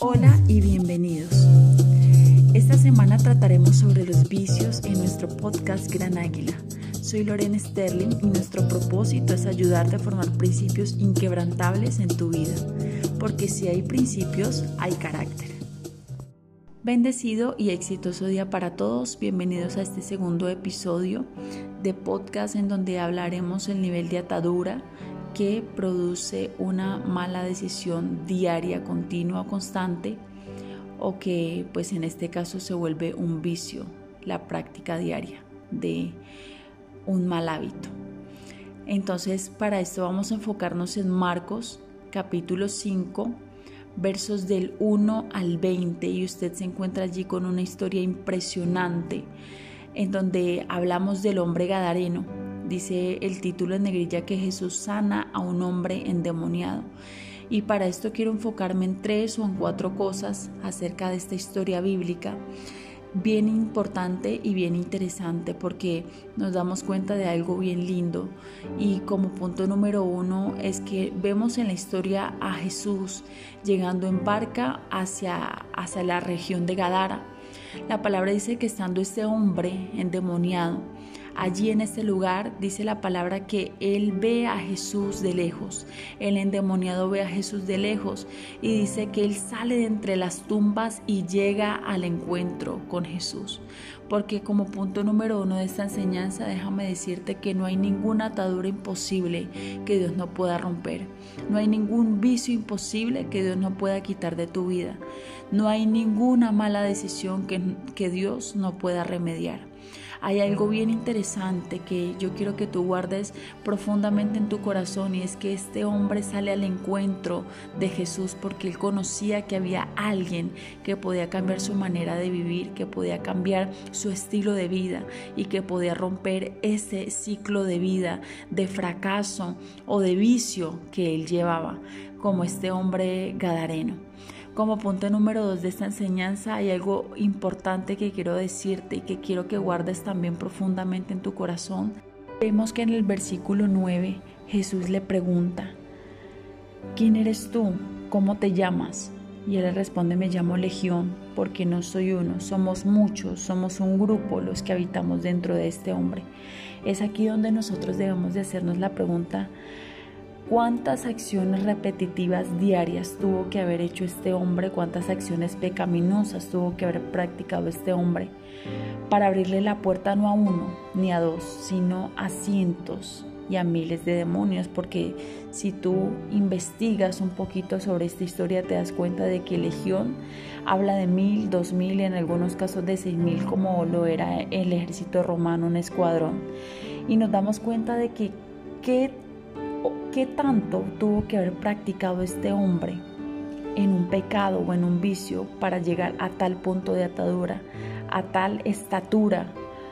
Hola y bienvenidos. Esta semana trataremos sobre los vicios en nuestro podcast Gran Águila. Soy Lorena Sterling y nuestro propósito es ayudarte a formar principios inquebrantables en tu vida, porque si hay principios, hay carácter. Bendecido y exitoso día para todos. Bienvenidos a este segundo episodio de podcast en donde hablaremos el nivel de atadura que produce una mala decisión diaria, continua, constante o que pues en este caso se vuelve un vicio, la práctica diaria de un mal hábito. Entonces para esto vamos a enfocarnos en Marcos capítulo 5 versos del 1 al 20 y usted se encuentra allí con una historia impresionante en donde hablamos del hombre gadareno. Dice el título en negrilla que Jesús sana a un hombre endemoniado. Y para esto quiero enfocarme en tres o en cuatro cosas acerca de esta historia bíblica bien importante y bien interesante porque nos damos cuenta de algo bien lindo y como punto número uno es que vemos en la historia a Jesús llegando en barca hacia, hacia la región de Gadara. La palabra dice que estando este hombre endemoniado, Allí en este lugar dice la palabra que él ve a Jesús de lejos. El endemoniado ve a Jesús de lejos y dice que él sale de entre las tumbas y llega al encuentro con Jesús. Porque como punto número uno de esta enseñanza, déjame decirte que no hay ninguna atadura imposible que Dios no pueda romper. No hay ningún vicio imposible que Dios no pueda quitar de tu vida. No hay ninguna mala decisión que, que Dios no pueda remediar hay algo bien interesante que yo quiero que tú guardes profundamente en tu corazón y es que este hombre sale al encuentro de Jesús porque él conocía que había alguien que podía cambiar su manera de vivir, que podía cambiar su estilo de vida y que podía romper ese ciclo de vida de fracaso o de vicio que él llevaba, como este hombre gadareno. Como punto número dos de esta enseñanza hay algo importante que quiero decirte y que quiero que guardes también profundamente en tu corazón. Vemos que en el versículo 9 Jesús le pregunta, ¿quién eres tú? ¿Cómo te llamas? Y él le responde, me llamo Legión, porque no soy uno, somos muchos, somos un grupo los que habitamos dentro de este hombre. Es aquí donde nosotros debemos de hacernos la pregunta, ¿Cuántas acciones repetitivas diarias tuvo que haber hecho este hombre? ¿Cuántas acciones pecaminosas tuvo que haber practicado este hombre para abrirle la puerta no a uno ni a dos, sino a cientos y a miles de demonios? Porque si tú investigas un poquito sobre esta historia te das cuenta de que Legión habla de mil, dos mil y en algunos casos de seis mil como lo era el ejército romano, un escuadrón. Y nos damos cuenta de que qué ¿Qué tanto tuvo que haber practicado este hombre en un pecado o en un vicio para llegar a tal punto de atadura, a tal estatura,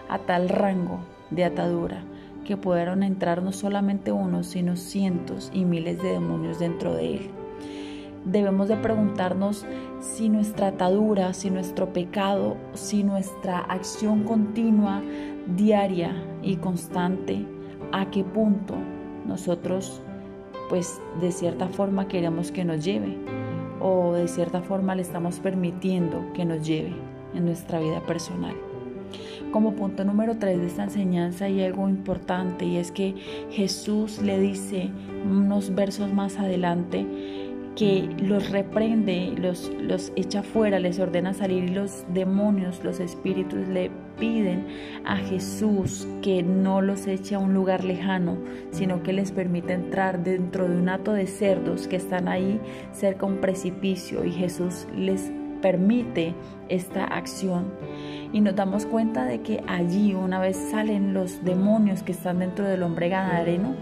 a tal rango de atadura, que pudieron entrar no solamente uno, sino cientos y miles de demonios dentro de él? Debemos de preguntarnos si nuestra atadura, si nuestro pecado, si nuestra acción continua, diaria y constante, a qué punto nosotros pues de cierta forma queremos que nos lleve o de cierta forma le estamos permitiendo que nos lleve en nuestra vida personal. Como punto número 3 de esta enseñanza hay algo importante y es que Jesús le dice unos versos más adelante que los reprende, los, los echa fuera, les ordena salir y los demonios, los espíritus le piden a Jesús que no los eche a un lugar lejano, sino que les permita entrar dentro de un hato de cerdos que están ahí cerca de un precipicio y Jesús les permite esta acción. Y nos damos cuenta de que allí, una vez salen los demonios que están dentro del hombre ganareno,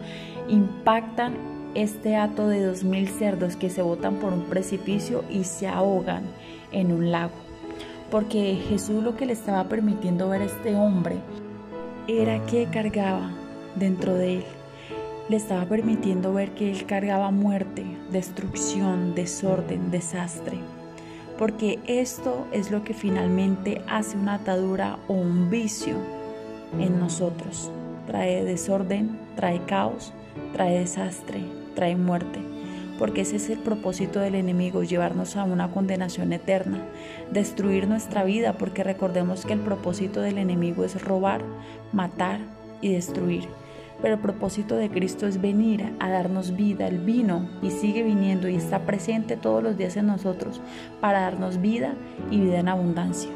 impactan este hato de dos mil cerdos que se botan por un precipicio y se ahogan en un lago. Porque Jesús lo que le estaba permitiendo ver a este hombre era que cargaba dentro de él. Le estaba permitiendo ver que él cargaba muerte, destrucción, desorden, desastre. Porque esto es lo que finalmente hace una atadura o un vicio en nosotros. Trae desorden, trae caos, trae desastre, trae muerte, porque ese es el propósito del enemigo, llevarnos a una condenación eterna, destruir nuestra vida, porque recordemos que el propósito del enemigo es robar, matar y destruir. Pero el propósito de Cristo es venir a darnos vida. Él vino y sigue viniendo y está presente todos los días en nosotros para darnos vida y vida en abundancia.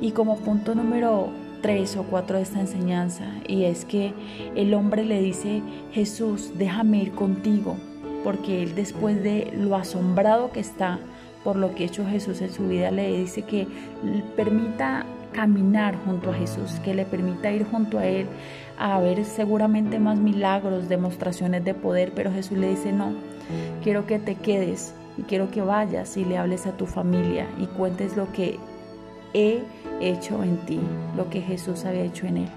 Y como punto número tres o cuatro de esta enseñanza, y es que el hombre le dice, Jesús, déjame ir contigo, porque él después de lo asombrado que está por lo que ha hecho Jesús en su vida, le dice que permita caminar junto a Jesús, que le permita ir junto a Él a ver seguramente más milagros, demostraciones de poder, pero Jesús le dice, no, quiero que te quedes y quiero que vayas y le hables a tu familia y cuentes lo que he hecho en ti, lo que Jesús había hecho en Él.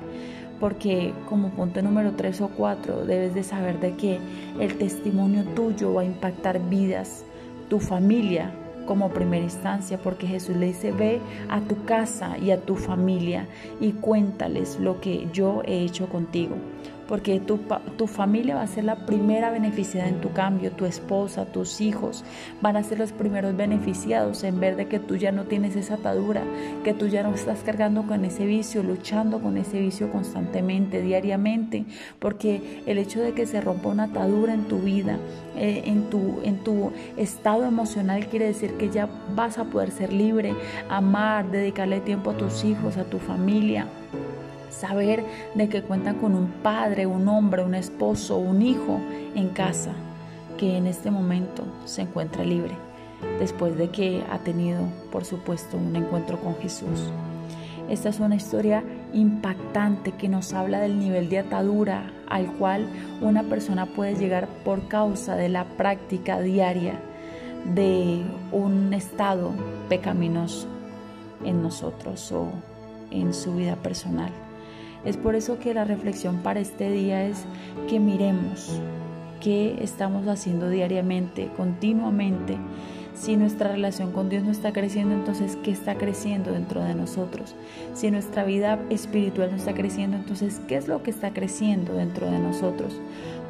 Porque como punto número 3 o 4 debes de saber de que el testimonio tuyo va a impactar vidas, tu familia, como primera instancia, porque Jesús le dice, ve a tu casa y a tu familia y cuéntales lo que yo he hecho contigo porque tu, tu familia va a ser la primera beneficiada en tu cambio, tu esposa, tus hijos van a ser los primeros beneficiados en ver de que tú ya no tienes esa atadura, que tú ya no estás cargando con ese vicio, luchando con ese vicio constantemente, diariamente, porque el hecho de que se rompa una atadura en tu vida, eh, en, tu, en tu estado emocional, quiere decir que ya vas a poder ser libre, amar, dedicarle tiempo a tus hijos, a tu familia saber de que cuentan con un padre, un hombre, un esposo, un hijo en casa que en este momento se encuentra libre, después de que ha tenido, por supuesto, un encuentro con Jesús. Esta es una historia impactante que nos habla del nivel de atadura al cual una persona puede llegar por causa de la práctica diaria de un estado pecaminoso en nosotros o en su vida personal. Es por eso que la reflexión para este día es que miremos qué estamos haciendo diariamente, continuamente. Si nuestra relación con Dios no está creciendo, entonces ¿qué está creciendo dentro de nosotros? Si nuestra vida espiritual no está creciendo, entonces ¿qué es lo que está creciendo dentro de nosotros?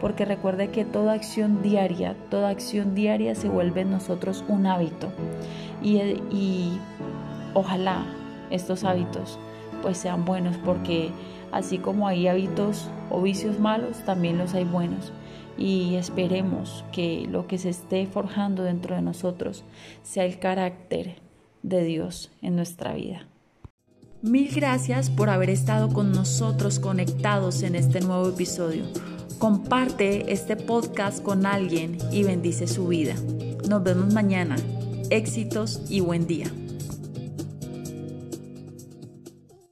Porque recuerde que toda acción diaria, toda acción diaria se vuelve en nosotros un hábito. Y, ojalá estos hábitos pues sean buenos porque Así como hay hábitos o vicios malos, también los hay buenos. Y esperemos que lo que se esté forjando dentro de nosotros sea el carácter de Dios en nuestra vida. Mil gracias por haber estado con nosotros conectados en este nuevo episodio. Comparte este podcast con alguien y bendice su vida. Nos vemos mañana. Éxitos y buen día.